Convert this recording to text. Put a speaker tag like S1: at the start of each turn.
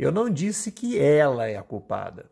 S1: Eu não disse que ela é a culpada.